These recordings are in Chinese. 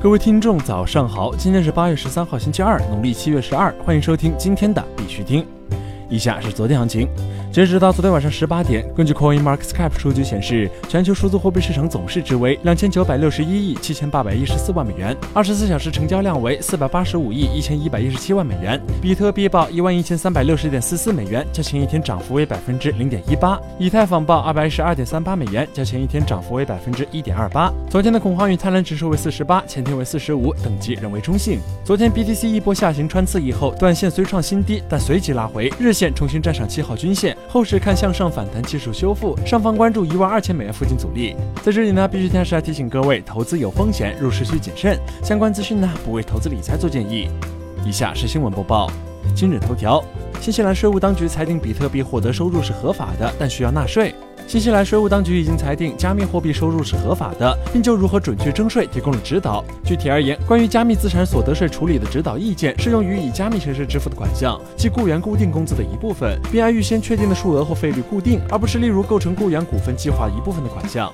各位听众，早上好！今天是八月十三号，星期二，农历七月十二，欢迎收听今天的必须听。以下是昨天行情。截止到昨天晚上十八点，根据 Coin Market Cap 数据显示，全球数字货币市场总市值为两千九百六十一亿七千八百一十四万美元，二十四小时成交量为四百八十五亿一千一百一十七万美元。比特币报一万一千三百六十点四四美元，较前一天涨幅为百分之零点一八。以太坊报二百一十二点三八美元，较前一天涨幅为百分之一点二八。昨天的恐慌与贪婪指数为四十八，前天为四十五，等级仍为中性。昨天 BTC 一波下行穿刺以后，短线虽创新低，但随即拉回，日线重新站上七号均线，后市看向。上反弹技术修复，上方关注一万二千美元附近阻力。在这里呢，必须天时来提醒各位，投资有风险，入市需谨慎。相关资讯呢，不为投资理财做建议。以下是新闻播报。今日头条：新西兰税务当局裁定比特币获得收入是合法的，但需要纳税。新西兰税务当局已经裁定加密货币收入是合法的，并就如何准确征税提供了指导。具体而言，关于加密资产所得税处理的指导意见适用于以加密形式支付的款项，即雇员固定工资的一部分，并按预先确定的数额或费率固定，而不是例如构成雇员股份计划一部分的款项。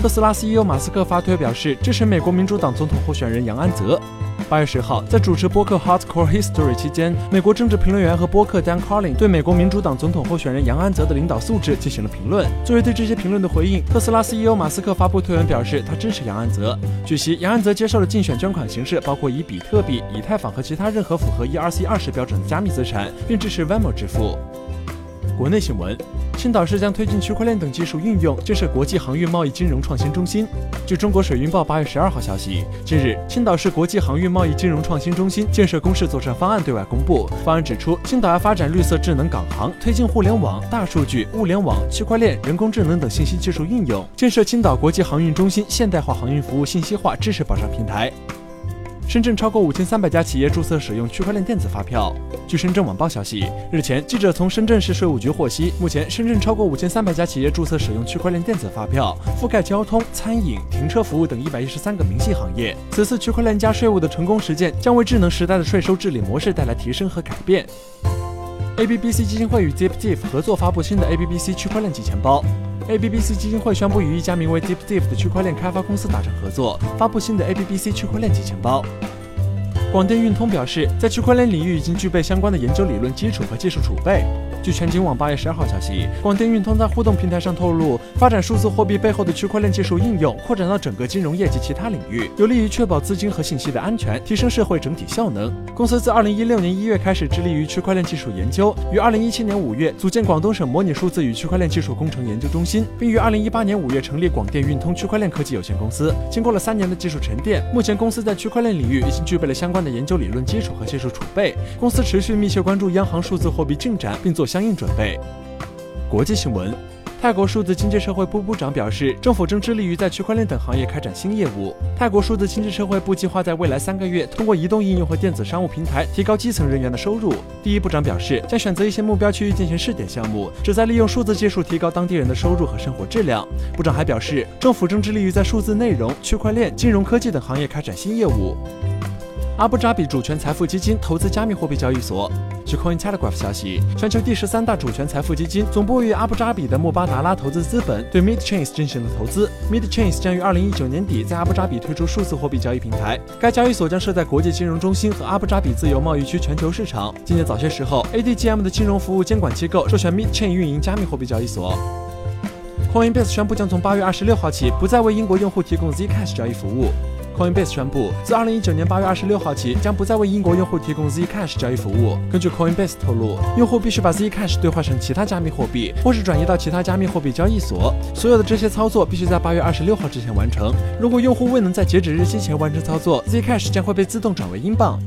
特斯拉 CEO 马斯克发推表示支持美国民主党总统候选人杨安泽。八月十号，在主持播客 Hardcore History 期间，美国政治评论员和播客 Dan Carlin 对美国民主党总统候选人杨安泽的领导素质进行了评论。作为对这些评论的回应，特斯拉 CEO 马斯克发布推文表示，他支持杨安泽。据悉，杨安泽接受了竞选捐款形式，包括以比特币、以太坊和其他任何符合 ERC 二十标准的加密资产，并支持 Venmo 支付。国内新闻。青岛市将推进区块链等技术应用，建设国际航运贸易金融创新中心。据中国水运报八月十二号消息，近日，青岛市国际航运贸易金融创新中心建设公示作战方案对外公布。方案指出，青岛要发展绿色智能港航，推进互联网、大数据、物联网、区块链、人工智能等信息技术应用，建设青岛国际航运中心现代化航运服务信息化知识保障平台。深圳超过五千三百家企业注册使用区块链电子发票。据深圳晚报消息，日前记者从深圳市税务局获悉，目前深圳超过五千三百家企业注册使用区块链电子发票，覆盖交通、餐饮、停车服务等一百一十三个明细行业。此次区块链加税务的成功实践，将为智能时代的税收治理模式带来提升和改变。ABBC 基金会与 ZipDiff 合作发布新的 ABBC 区块链级钱包。ABBC 基金会宣布与一家名为 Deep Dive 的区块链开发公司达成合作，发布新的 ABBC 区块链级钱包。广电运通表示，在区块链领域已经具备相关的研究理论基础和技术储备。据全景网八月十二号消息，广电运通在互动平台上透露，发展数字货币背后的区块链技术应用，扩展到整个金融业及其他领域，有利于确保资金和信息的安全，提升社会整体效能。公司自二零一六年一月开始致力于区块链技术研究，于二零一七年五月组建广东省模拟数字与区块链技术工程研究中心，并于二零一八年五月成立广电运通区块链科技有限公司。经过了三年的技术沉淀，目前公司在区块链领域已经具备了相关的研究理论基础和技术储备。公司持续密切关注央行数字货币进展，并做相相应准备。国际新闻：泰国数字经济社会部部长表示，政府正致力于在区块链等行业开展新业务。泰国数字经济社会部计划在未来三个月，通过移动应用和电子商务平台，提高基层人员的收入。第一部长表示，将选择一些目标区域进行试点项目，旨在利用数字技术提高当地人的收入和生活质量。部长还表示，政府正致力于在数字内容、区块链、金融科技等行业开展新业务。阿布扎比主权财富基金投资加密货币交易所。据 Cointelegraph 消息，全球第十三大主权财富基金总部于阿布扎比的穆巴达拉投资资本对 MidChains 进行了投资。MidChains 将于二零一九年底在阿布扎比推出数字货币交易平台。该交易所将设在国际金融中心和阿布扎比自由贸易区全球市场。今年早些时候，ADGM 的金融服务监管机构授权 MidChain 运营加密货币交易所。Coinbase 宣布将从八月二十六号起不再为英国用户提供 Zcash 交易服务。Coinbase 宣布，自二零一九年八月二十六号起，将不再为英国用户提供 Zcash 交易服务。根据 Coinbase 透露，用户必须把 Zcash 兑换成其他加密货币，或是转移到其他加密货币交易所。所有的这些操作必须在八月二十六号之前完成。如果用户未能在截止日期前完成操作，Zcash 将会被自动转为英镑。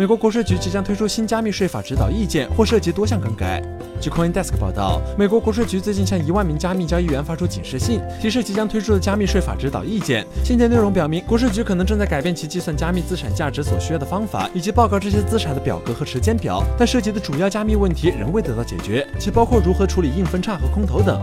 美国国税局即将推出新加密税法指导意见，或涉及多项更改。据 CoinDesk 报道，美国国税局最近向一万名加密交易员发出警示信，提示即将推出的加密税法指导意见。信件内容表明，国税局可能正在改变其计算加密资产价值所需要的方法，以及报告这些资产的表格和时间表，但涉及的主要加密问题仍未得到解决，其包括如何处理硬分叉和空投等。